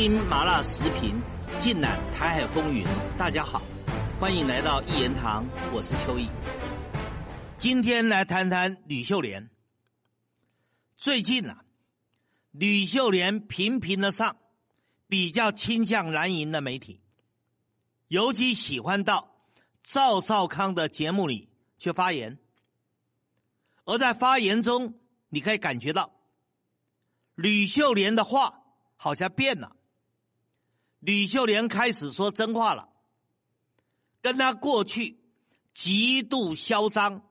听麻辣时评，尽览台海风云。大家好，欢迎来到一言堂，我是邱毅。今天来谈谈吕秀莲。最近啊，吕秀莲频频的上比较倾向蓝营的媒体，尤其喜欢到赵少康的节目里去发言，而在发言中，你可以感觉到吕秀莲的话好像变了。吕秀莲开始说真话了，跟他过去极度嚣张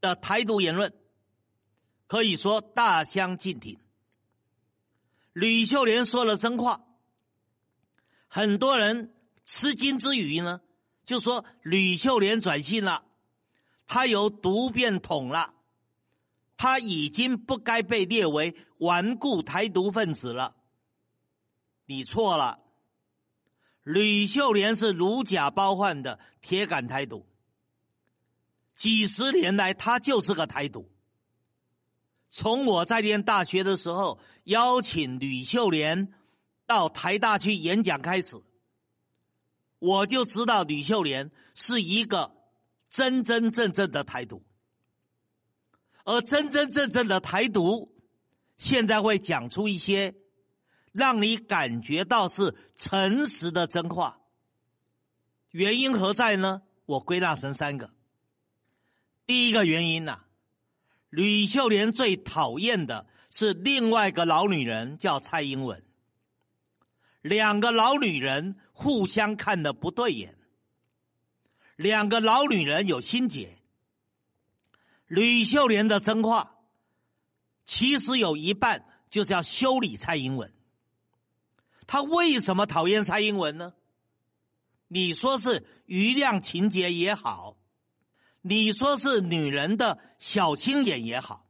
的台独言论可以说大相径庭。吕秀莲说了真话，很多人吃惊之余呢，就说吕秀莲转性了，他由独变统了，他已经不该被列为顽固台独分子了。你错了。吕秀莲是如假包换的铁杆台独，几十年来他就是个台独。从我在念大学的时候邀请吕秀莲到台大去演讲开始，我就知道吕秀莲是一个真真正正的台独，而真真正正的台独现在会讲出一些。让你感觉到是诚实的真话，原因何在呢？我归纳成三个。第一个原因呐，吕秀莲最讨厌的是另外一个老女人，叫蔡英文。两个老女人互相看的不对眼，两个老女人有心结。吕秀莲的真话，其实有一半就是要修理蔡英文。他为什么讨厌蔡英文呢？你说是余量情节也好，你说是女人的小心眼也好，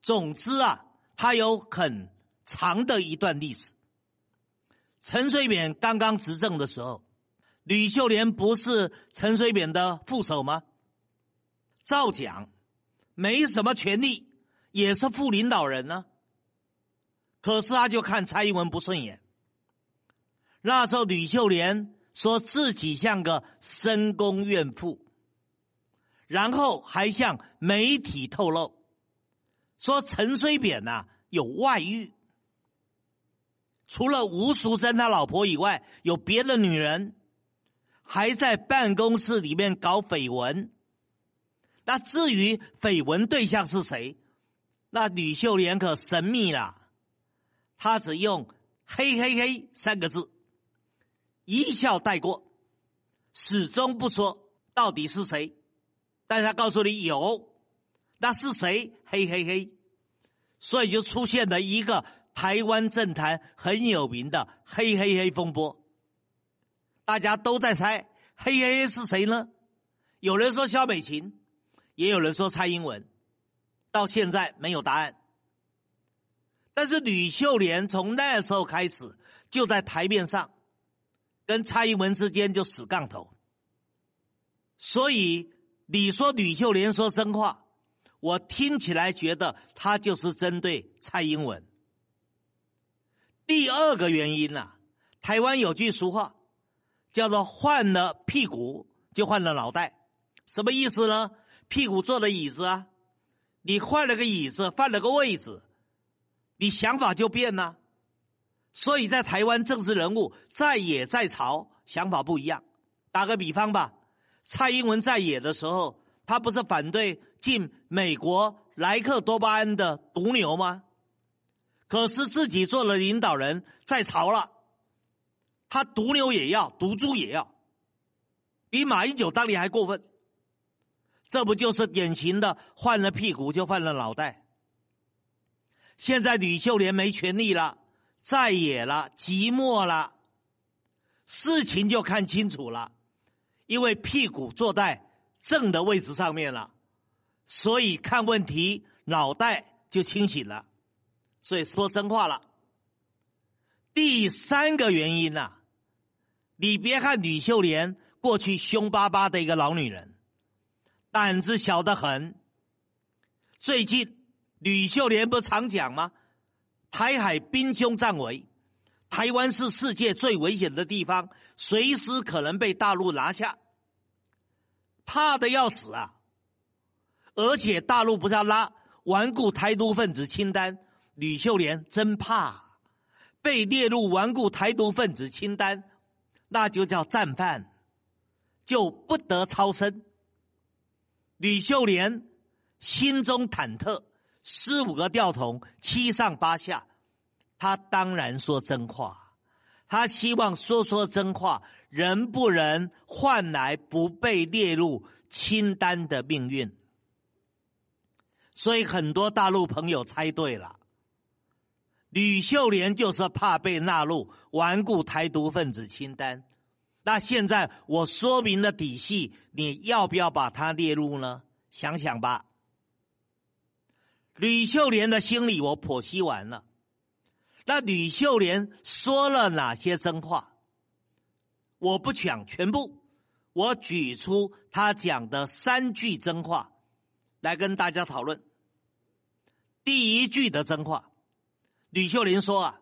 总之啊，他有很长的一段历史。陈水扁刚刚执政的时候，吕秀莲不是陈水扁的副手吗？照讲没什么权利，也是副领导人呢。可是他就看蔡英文不顺眼。那时候，吕秀莲说自己像个深宫怨妇，然后还向媒体透露说陈水扁呐有外遇，除了吴淑珍他老婆以外，有别的女人，还在办公室里面搞绯闻。那至于绯闻对象是谁，那吕秀莲可神秘了，他只用“嘿嘿嘿”三个字。一笑带过，始终不说到底是谁，但他告诉你有，那是谁？嘿嘿嘿，所以就出现了一个台湾政坛很有名的“嘿嘿嘿”风波。大家都在猜“嘿嘿嘿”是谁呢？有人说萧美琴，也有人说蔡英文，到现在没有答案。但是吕秀莲从那时候开始就在台面上。跟蔡英文之间就死杠头，所以你说吕秀莲说真话，我听起来觉得他就是针对蔡英文。第二个原因呢，台湾有句俗话，叫做换了屁股就换了脑袋，什么意思呢？屁股坐的椅子啊，你换了个椅子，换了个位置，你想法就变了。所以在台湾，政治人物在野在朝，想法不一样。打个比方吧，蔡英文在野的时候，他不是反对进美国莱克多巴胺的毒牛吗？可是自己做了领导人，在朝了，他毒牛也要，毒猪也要，比马英九当年还过分。这不就是典型的换了屁股就换了脑袋？现在吕秀莲没权利了。在野了，寂寞了，事情就看清楚了，因为屁股坐在正的位置上面了，所以看问题脑袋就清醒了，所以说真话了。第三个原因呢，你别看吕秀莲过去凶巴巴的一个老女人，胆子小得很。最近吕秀莲不常讲吗？台海兵凶战危，台湾是世界最危险的地方，随时可能被大陆拿下，怕的要死啊！而且大陆不是要拉顽固台独分子清单，吕秀莲真怕被列入顽固台独分子清单，那就叫战犯，就不得超生。吕秀莲心中忐忑，十五个吊桶，七上八下。他当然说真话，他希望说说真话，人不能换来不被列入清单的命运。所以很多大陆朋友猜对了，吕秀莲就是怕被纳入顽固台独分子清单。那现在我说明了底细，你要不要把它列入呢？想想吧。吕秀莲的心理我剖析完了。那吕秀莲说了哪些真话？我不讲全部，我举出他讲的三句真话来跟大家讨论。第一句的真话，吕秀莲说啊，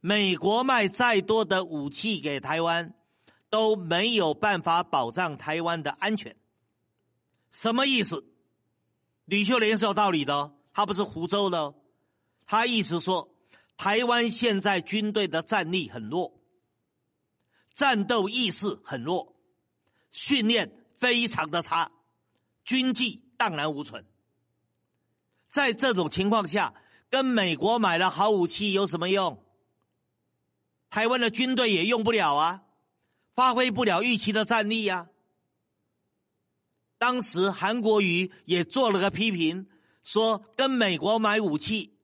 美国卖再多的武器给台湾，都没有办法保障台湾的安全。什么意思？吕秀莲是有道理的，他不是胡诌的，他意思说。台湾现在军队的战力很弱，战斗意识很弱，训练非常的差，军纪荡然无存。在这种情况下，跟美国买了好武器有什么用？台湾的军队也用不了啊，发挥不了预期的战力呀。当时韩国瑜也做了个批评，说跟美国买武器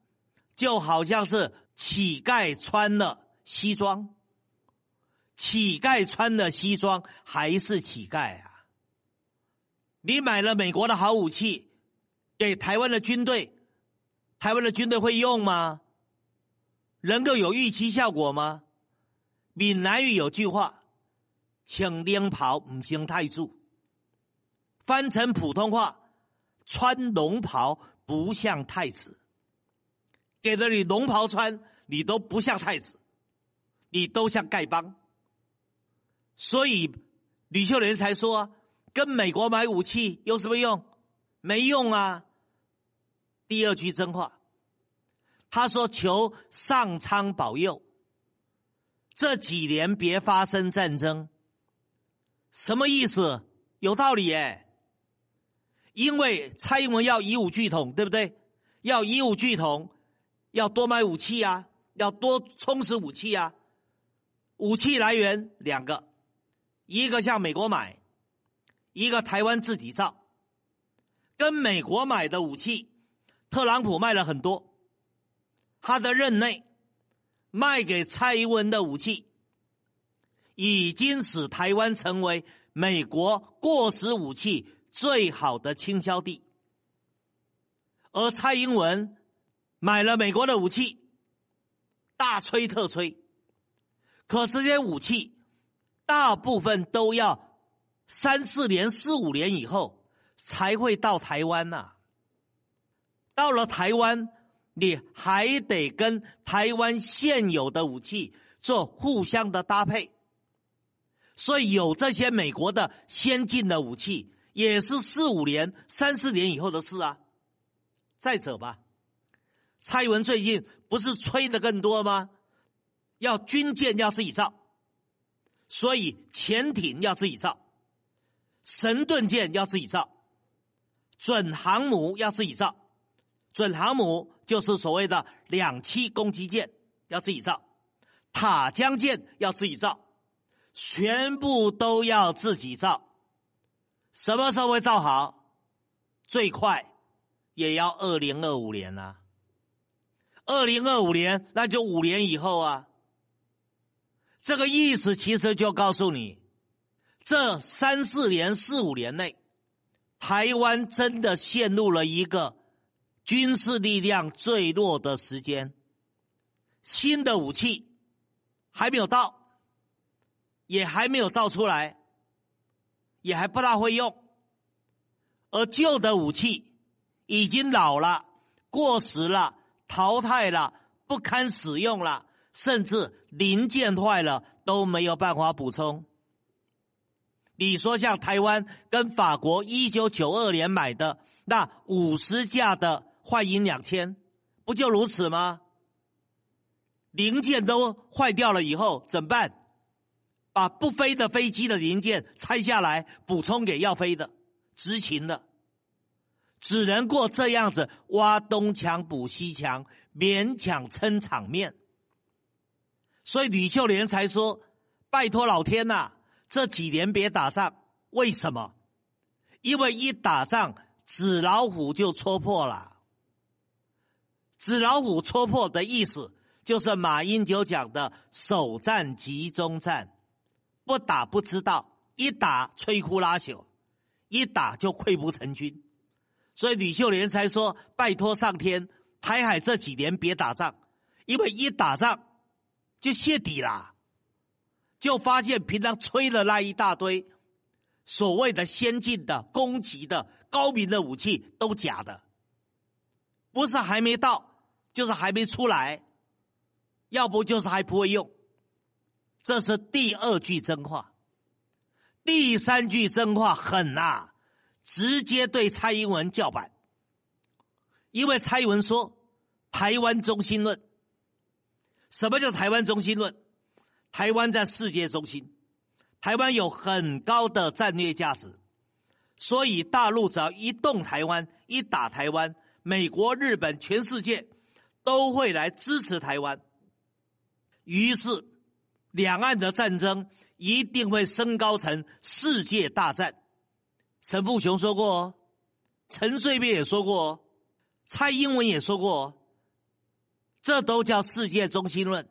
就好像是。乞丐穿了西装，乞丐穿了西装还是乞丐啊？你买了美国的好武器给台湾的军队，台湾的军队会用吗？能够有预期效果吗？闽南语有句话：“请领袍唔行太住。”翻成普通话：“穿龙袍不像太子。”给了你龙袍穿，你都不像太子，你都像丐帮。所以吕秀莲才说，跟美国买武器有什么用？没用啊！第二句真话，他说求上苍保佑，这几年别发生战争。什么意思？有道理耶。因为蔡英文要以武拒统，对不对？要以武拒统。要多买武器啊，要多充实武器啊。武器来源两个，一个向美国买，一个台湾自己造。跟美国买的武器，特朗普卖了很多。他的任内卖给蔡英文的武器，已经使台湾成为美国过时武器最好的倾销地，而蔡英文。买了美国的武器，大吹特吹，可这些武器大部分都要三四年、四五年以后才会到台湾呐。到了台湾，你还得跟台湾现有的武器做互相的搭配，所以有这些美国的先进的武器，也是四五年、三四年以后的事啊。再者吧。蔡英文最近不是吹的更多吗？要军舰要自己造，所以潜艇要自己造，神盾舰要自己造，准航母要自己造，准航母就是所谓的两栖攻击舰要自己造，塔江舰要自己造，全部都要自己造。什么时候会造好？最快也要二零二五年啊。二零二五年，那就五年以后啊。这个意思其实就告诉你，这三四年、四五年内，台湾真的陷入了一个军事力量最弱的时间。新的武器还没有到，也还没有造出来，也还不大会用，而旧的武器已经老了、过时了。淘汰了，不堪使用了，甚至零件坏了都没有办法补充。你说像台湾跟法国一九九二年买的那五十架的幻影两千，不就如此吗？零件都坏掉了以后怎么办？把不飞的飞机的零件拆下来补充给要飞的、执勤的，只能过这样子挖东墙补西墙，勉强撑场面。所以吕秀莲才说：“拜托老天呐！”这几年别打仗，为什么？因为一打仗，纸老虎就戳破了。纸老虎戳破的意思，就是马英九讲的首战集中战，不打不知道，一打摧枯拉朽，一打就溃不成军。所以吕秀莲才说：“拜托上天，台海这几年别打仗，因为一打仗就泄底了。”就发现平常吹的那一大堆所谓的先进的、攻击的、高明的武器都假的，不是还没到，就是还没出来，要不就是还不会用。这是第二句真话，第三句真话狠呐，直接对蔡英文叫板，因为蔡英文说台湾中心论，什么叫台湾中心论？台湾在世界中心，台湾有很高的战略价值，所以大陆只要一动台湾、一打台湾，美国、日本、全世界都会来支持台湾。于是，两岸的战争一定会升高成世界大战。陈富雄说过，陈水扁也说过，蔡英文也说过，这都叫世界中心论。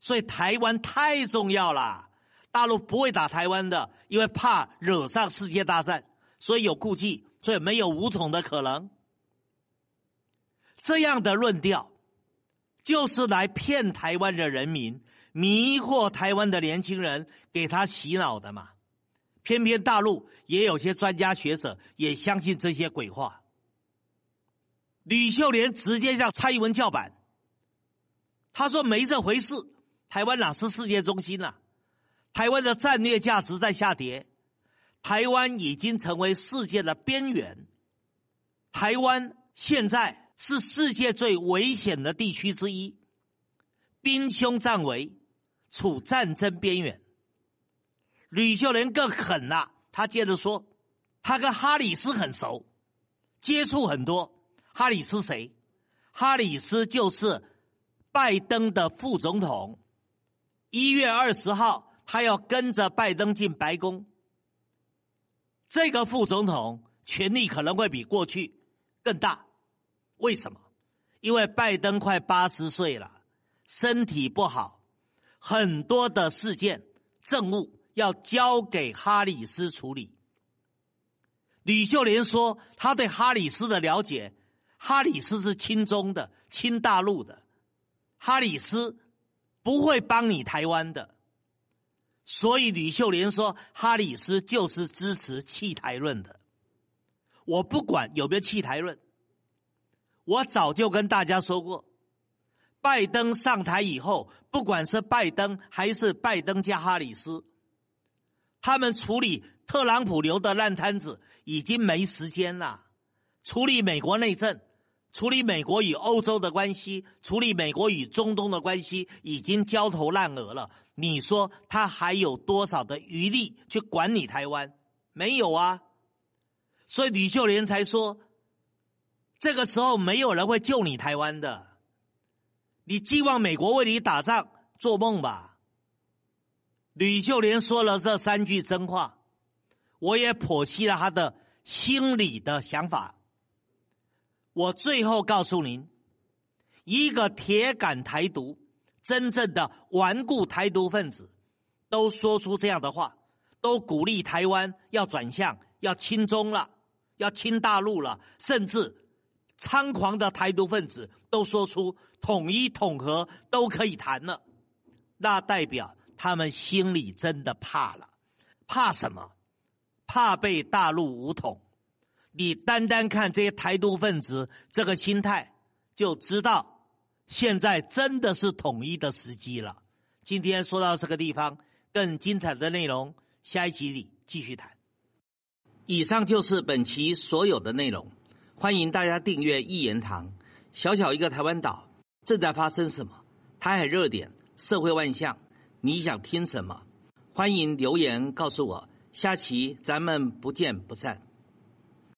所以台湾太重要了，大陆不会打台湾的，因为怕惹上世界大战，所以有顾忌，所以没有武统的可能。这样的论调，就是来骗台湾的人民，迷惑台湾的年轻人，给他洗脑的嘛。偏偏大陆也有些专家学者也相信这些鬼话。吕秀莲直接向蔡英文叫板，他说没这回事。台湾哪是世界中心啊？台湾的战略价值在下跌，台湾已经成为世界的边缘。台湾现在是世界最危险的地区之一，兵凶战危，处战争边缘。吕秀莲更狠了，他接着说，他跟哈里斯很熟，接触很多。哈里斯谁？哈里斯就是拜登的副总统。一月二十号，他要跟着拜登进白宫。这个副总统权力可能会比过去更大。为什么？因为拜登快八十岁了，身体不好，很多的事件政务要交给哈里斯处理。吕秀莲说，他对哈里斯的了解，哈里斯是亲中的，亲大陆的，哈里斯。不会帮你台湾的，所以吕秀莲说哈里斯就是支持弃台论的。我不管有没有弃台论，我早就跟大家说过，拜登上台以后，不管是拜登还是拜登加哈里斯，他们处理特朗普留的烂摊子已经没时间了，处理美国内政。处理美国与欧洲的关系，处理美国与中东的关系，已经焦头烂额了。你说他还有多少的余力去管理台湾？没有啊。所以吕秀莲才说，这个时候没有人会救你台湾的。你寄望美国为你打仗，做梦吧。吕秀莲说了这三句真话，我也剖析了他的心理的想法。我最后告诉您，一个铁杆台独、真正的顽固台独分子，都说出这样的话，都鼓励台湾要转向、要亲中了、要亲大陆了，甚至猖狂的台独分子都说出统一统合都可以谈了，那代表他们心里真的怕了，怕什么？怕被大陆武统。你单单看这些台独分子这个心态，就知道现在真的是统一的时机了。今天说到这个地方，更精彩的内容，下一集里继续谈。以上就是本期所有的内容，欢迎大家订阅一言堂。小小一个台湾岛，正在发生什么？台海热点，社会万象，你想听什么？欢迎留言告诉我。下期咱们不见不散。